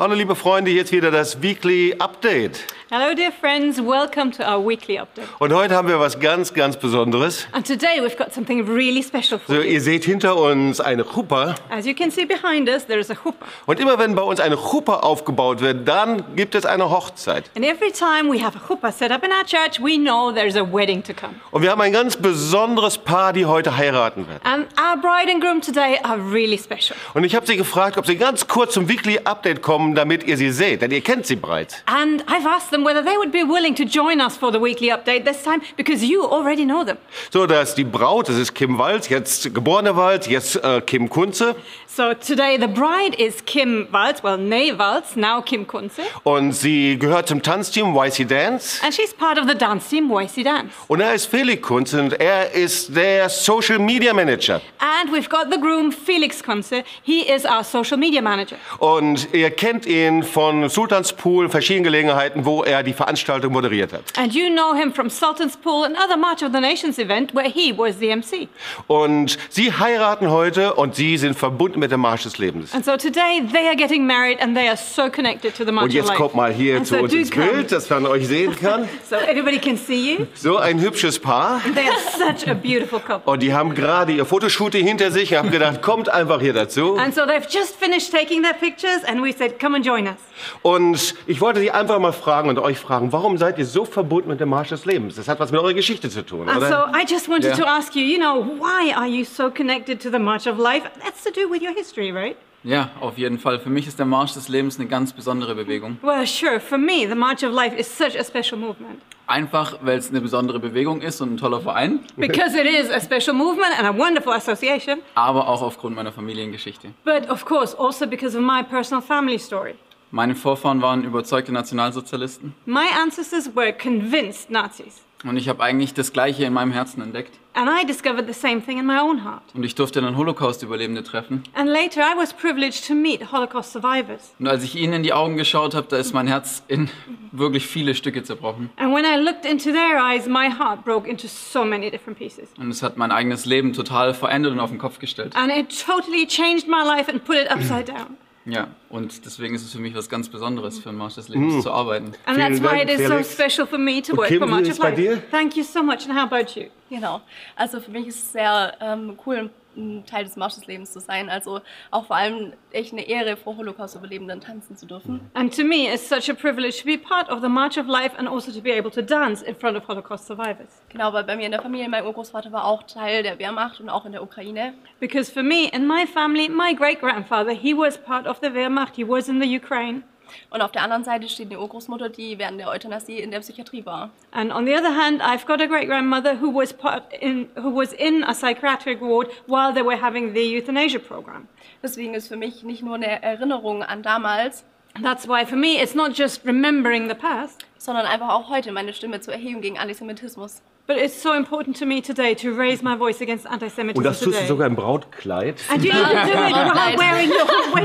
Hallo liebe Freunde, jetzt wieder das Weekly Update. Hello, dear friends. Welcome to our weekly update. Und heute haben wir was ganz, ganz Besonderes. And today we've got something really special for So, you. ihr seht hinter uns eine Chuppah. As you can see behind us, there is a chuppah. Und immer wenn bei uns eine Chuppah aufgebaut wird, dann gibt es eine Hochzeit. And every time we have a chuppah set up in our church, we know there's a wedding to come. Und wir haben ein ganz besonderes Paar, die heute heiraten wird. And our bride and groom today are really special. Und ich habe sie gefragt, ob sie ganz kurz zum Weekly Update kommen, damit ihr sie seht, denn ihr kennt sie bereits. And I've asked them whether they would be willing to join us for the weekly update this time because you already know them. So, dass die Braut, das ist Kim Walz, jetzt geborene Walz, jetzt äh, Kim Kunze. So today the bride is Kim Waltz, well, Nay Waltz, now Kim Kunze. Und sie gehört zum Tanzteam YC Dance. And she's part of the dance team YC Dance. Und er ist Felix Kunze und er ist der Social Media Manager. And we've got the groom, Felix Kunze. He is our social media manager. Und ihr kennt ihn von Sultanspool, verschiedenen Gelegenheiten, wo er die Veranstaltung moderiert hat. And you know him from Sultan's Pool and other March of the Nations event where he was the MC. Und sie heiraten heute und sie sind verbunden mit dem Marsch des Lebens. And so today they are getting married and they are so connected to the March Und jetzt kommt mal hier And zu so uns ins come. Bild, dass man euch sehen kann. So everybody can see you. So ein hübsches Paar. They are such a beautiful couple. Und die haben gerade ihr Fotoshooting hinter sich und haben gedacht, kommt einfach hier dazu. And so they've just finished taking their pictures and we said, come and join us. Und ich wollte sie einfach mal fragen und euch fragen, warum seid ihr so verbunden mit dem Marsch des Lebens? Das hat was mit eurer Geschichte zu tun, so oder? I just wanted Yeah. to ask you, you know, why are you so connected to the March of Life? That's to do with your history, right? Ja, auf jeden Fall. Für mich ist der Marsch des Lebens eine ganz besondere Bewegung. Well, sure. For me, the March of Life is such a special movement. Einfach, weil es eine besondere Bewegung ist und ein toller Verein, Because it is a special movement and a wonderful association, aber auch aufgrund meiner Familiengeschichte. but of course also because of my personal family story. Meine Vorfahren waren überzeugte Nationalsozialisten My ancestors were convinced Nazis, und ich habe eigentlich das Gleiche in meinem Herzen entdeckt. and I discovered the same thing in my own heart. Und ich durfte dann Holocaust-Überlebende treffen. And later, I was privileged to meet Holocaust survivors. Und als ich ihnen in die Augen geschaut habe, da ist mein Herz in wirklich viele Stücke zerbrochen. And when I looked into their eyes, my heart broke into so many different pieces. Und es hat mein eigenes Leben total verändert und auf den Kopf gestellt. And it totally changed my life and put it upside down. Ja, und deswegen ist es für mich was ganz Besonderes, für den Marsch des Lebens zu arbeiten. And that's why it is so special for me to work Kim, for wie March of Life. Thank you so much. And how about you? Genau. Also für mich ist es sehr ähm, cool, ein Teil des Marsch des Lebens zu sein. Also auch vor allem echt eine Ehre, vor Holocaust-Überlebenden tanzen zu dürfen. And to me, it's such a privilege to be part of the March of Life and also to be able to dance in front of Holocaust survivors. Genau, weil bei mir in der Familie, mein Urgroßvater war auch Teil der Wehrmacht und auch in der Ukraine. Because for me, in my family, my great grandfather, he was part of the Wehrmacht, he was in the Ukraine. Und auf der anderen Seite steht eine Urgroßmutter, die während der Euthanasie in der Psychiatrie war. And on the other hand, I've got a great grandmother who was part in who was in a psychiatric ward while they were having the euthanasia program. Deswegen ist für mich nicht nur eine Erinnerung an damals, That's why for me, it's not just remembering the past, sondern einfach auch heute meine Stimme zu erheben gegen Antisemitismus. but it's so important to me today to raise my voice against anti-Semitism Und das tust du today. sogar im Brautkleid. And you even do it while wearing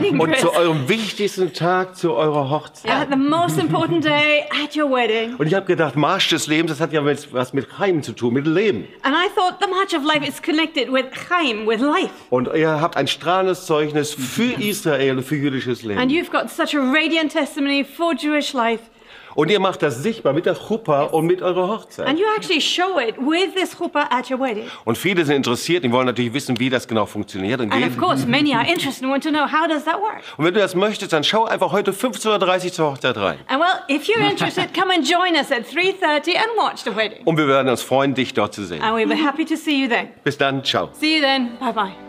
wedding Und dress. zu eurem wichtigsten Tag, zu eurer Hochzeit. At the most important day at your wedding. Und ich habe gedacht, Marsch des Lebens, das hat ja mit- was mit Heim zu tun, mit Leben. And I thought the March of Life is connected with Chaim, with life. Und ihr habt ein strahlendes Zeugnis für Israel und für jüdisches And Leben. you've got such a radiant testimony for Jewish life. Und ihr macht das sichtbar mit der Chuppah und mit eurer Hochzeit. And you actually show it with this chuppah at your wedding. Und viele sind interessiert, die wollen natürlich wissen, wie das genau funktioniert. Und, And of course, many are interested and want to know how does that work. und wenn du das möchtest, dann schau einfach heute 15.30 Uhr zur Hochzeit rein. And well, if you're interested, come and join us at 3:30 and watch the wedding. Und wir werden uns freuen, dich dort zu sehen. And we'll be happy to see you then. Bis dann, ciao. See you then. Bye bye.